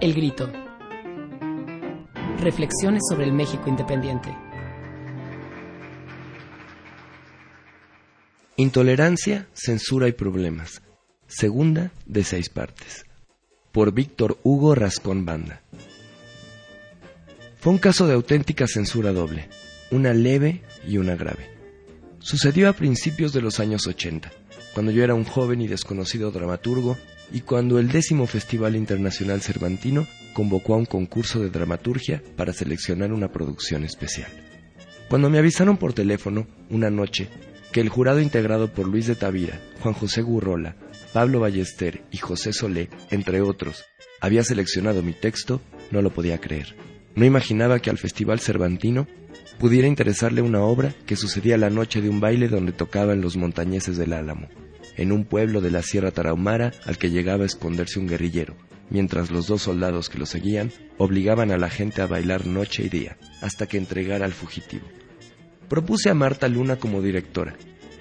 El Grito. Reflexiones sobre el México independiente. Intolerancia, censura y problemas. Segunda de seis partes. Por Víctor Hugo Rascón Banda. Fue un caso de auténtica censura doble, una leve y una grave. Sucedió a principios de los años 80, cuando yo era un joven y desconocido dramaturgo y cuando el décimo Festival Internacional Cervantino convocó a un concurso de dramaturgia para seleccionar una producción especial. Cuando me avisaron por teléfono, una noche, que el jurado integrado por Luis de Tavira, Juan José Gurrola, Pablo Ballester y José Solé, entre otros, había seleccionado mi texto, no lo podía creer. No imaginaba que al Festival Cervantino pudiera interesarle una obra que sucedía la noche de un baile donde tocaban los montañeses del Álamo, en un pueblo de la Sierra Tarahumara al que llegaba a esconderse un guerrillero, mientras los dos soldados que lo seguían obligaban a la gente a bailar noche y día, hasta que entregara al fugitivo. Propuse a Marta Luna como directora.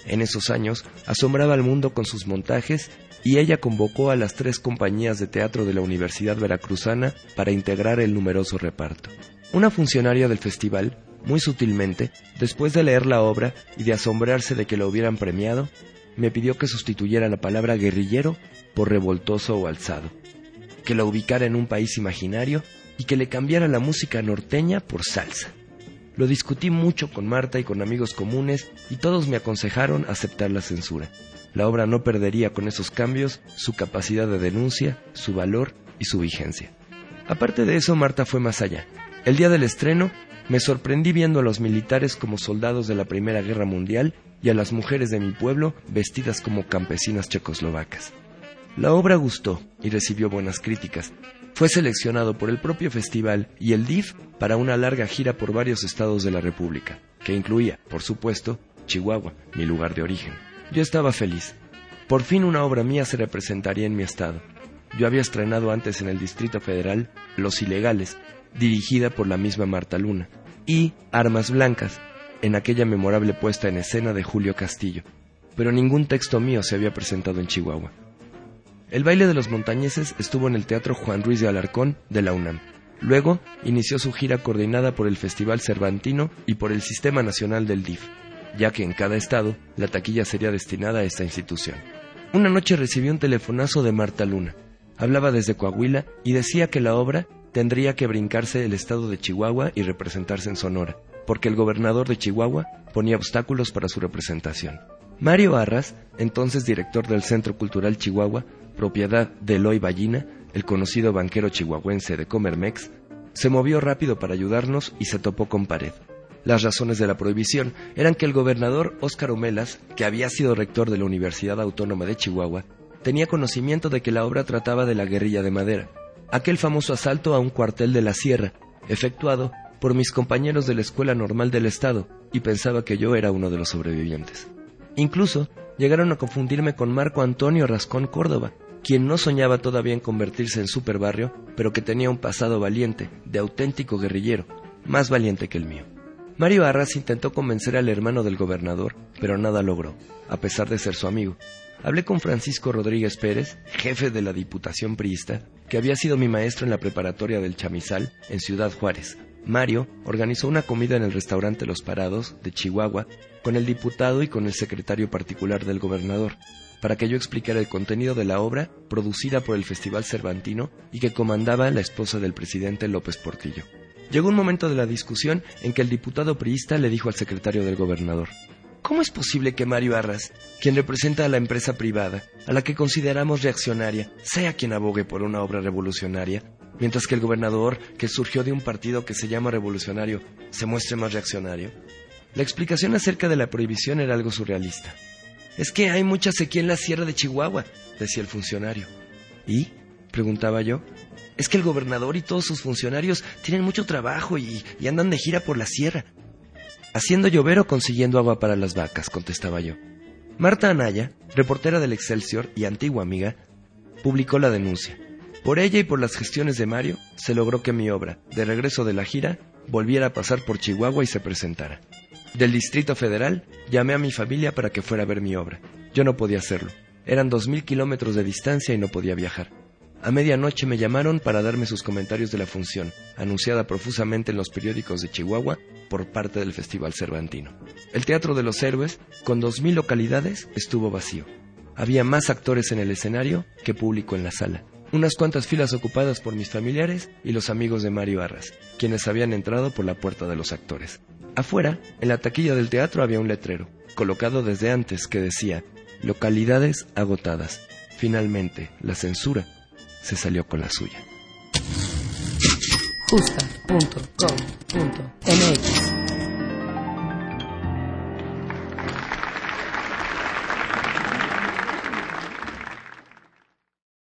En esos años asombraba al mundo con sus montajes y ella convocó a las tres compañías de teatro de la Universidad Veracruzana para integrar el numeroso reparto. Una funcionaria del festival, muy sutilmente, después de leer la obra y de asombrarse de que lo hubieran premiado, me pidió que sustituyera la palabra guerrillero por revoltoso o alzado, que la ubicara en un país imaginario y que le cambiara la música norteña por salsa. Lo discutí mucho con Marta y con amigos comunes y todos me aconsejaron aceptar la censura. La obra no perdería con esos cambios su capacidad de denuncia, su valor y su vigencia. Aparte de eso, Marta fue más allá. El día del estreno, me sorprendí viendo a los militares como soldados de la Primera Guerra Mundial y a las mujeres de mi pueblo vestidas como campesinas checoslovacas. La obra gustó y recibió buenas críticas. Fue seleccionado por el propio festival y el DIF para una larga gira por varios estados de la República, que incluía, por supuesto, Chihuahua, mi lugar de origen. Yo estaba feliz. Por fin una obra mía se representaría en mi estado. Yo había estrenado antes en el Distrito Federal Los Ilegales, dirigida por la misma Marta Luna, y Armas Blancas, en aquella memorable puesta en escena de Julio Castillo, pero ningún texto mío se había presentado en Chihuahua. El baile de los montañeses estuvo en el Teatro Juan Ruiz de Alarcón de la UNAM. Luego inició su gira coordinada por el Festival Cervantino y por el Sistema Nacional del DIF ya que en cada estado la taquilla sería destinada a esta institución. Una noche recibí un telefonazo de Marta Luna. Hablaba desde Coahuila y decía que la obra tendría que brincarse el estado de Chihuahua y representarse en Sonora, porque el gobernador de Chihuahua ponía obstáculos para su representación. Mario Arras, entonces director del Centro Cultural Chihuahua, propiedad de Eloy Ballina, el conocido banquero chihuahuense de Comermex, se movió rápido para ayudarnos y se topó con pared. Las razones de la prohibición eran que el gobernador Óscar Omelas, que había sido rector de la Universidad Autónoma de Chihuahua, tenía conocimiento de que la obra trataba de la guerrilla de madera, aquel famoso asalto a un cuartel de la sierra, efectuado por mis compañeros de la Escuela Normal del Estado, y pensaba que yo era uno de los sobrevivientes. Incluso llegaron a confundirme con Marco Antonio Rascón Córdoba, quien no soñaba todavía en convertirse en superbarrio, pero que tenía un pasado valiente, de auténtico guerrillero, más valiente que el mío. Mario Arras intentó convencer al hermano del gobernador, pero nada logró, a pesar de ser su amigo. Hablé con Francisco Rodríguez Pérez, jefe de la Diputación Priista, que había sido mi maestro en la preparatoria del Chamizal, en Ciudad Juárez. Mario organizó una comida en el restaurante Los Parados, de Chihuahua, con el diputado y con el secretario particular del gobernador, para que yo explicara el contenido de la obra producida por el Festival Cervantino y que comandaba la esposa del presidente López Portillo. Llegó un momento de la discusión en que el diputado priista le dijo al secretario del gobernador, ¿Cómo es posible que Mario Arras, quien representa a la empresa privada, a la que consideramos reaccionaria, sea quien abogue por una obra revolucionaria, mientras que el gobernador, que surgió de un partido que se llama revolucionario, se muestre más reaccionario? La explicación acerca de la prohibición era algo surrealista. Es que hay mucha sequía en la sierra de Chihuahua, decía el funcionario. ¿Y? preguntaba yo. Es que el gobernador y todos sus funcionarios tienen mucho trabajo y, andan de gira por la sierra. Haciendo llover o consiguiendo agua para las vacas, contestaba yo. Marta Anaya, reportera del Excelsior y antigua amiga, publicó la denuncia. Por ella y por las gestiones de Mario, se logró que mi obra, de regreso de la gira, volviera a pasar por Chihuahua y se presentara. Del Distrito Federal, llamé a mi familia para que fuera a ver mi obra. Yo no podía hacerlo. Eran dos mil kilómetros de distancia y no podía viajar. A medianoche me llamaron para darme sus comentarios de la función, anunciada profusamente en los periódicos de Chihuahua por parte del Festival Cervantino. El Teatro de los Héroes, con 2.000 localidades, estuvo vacío. Había más actores en el escenario que público en la sala. Unas cuantas filas ocupadas por mis familiares y los amigos de Mario Arras, quienes habían entrado por la puerta de los actores. Afuera, en la taquilla del teatro había un letrero, colocado desde antes, que decía, localidades agotadas. Finalmente, la censura se salió con la suya. Justa.com.mx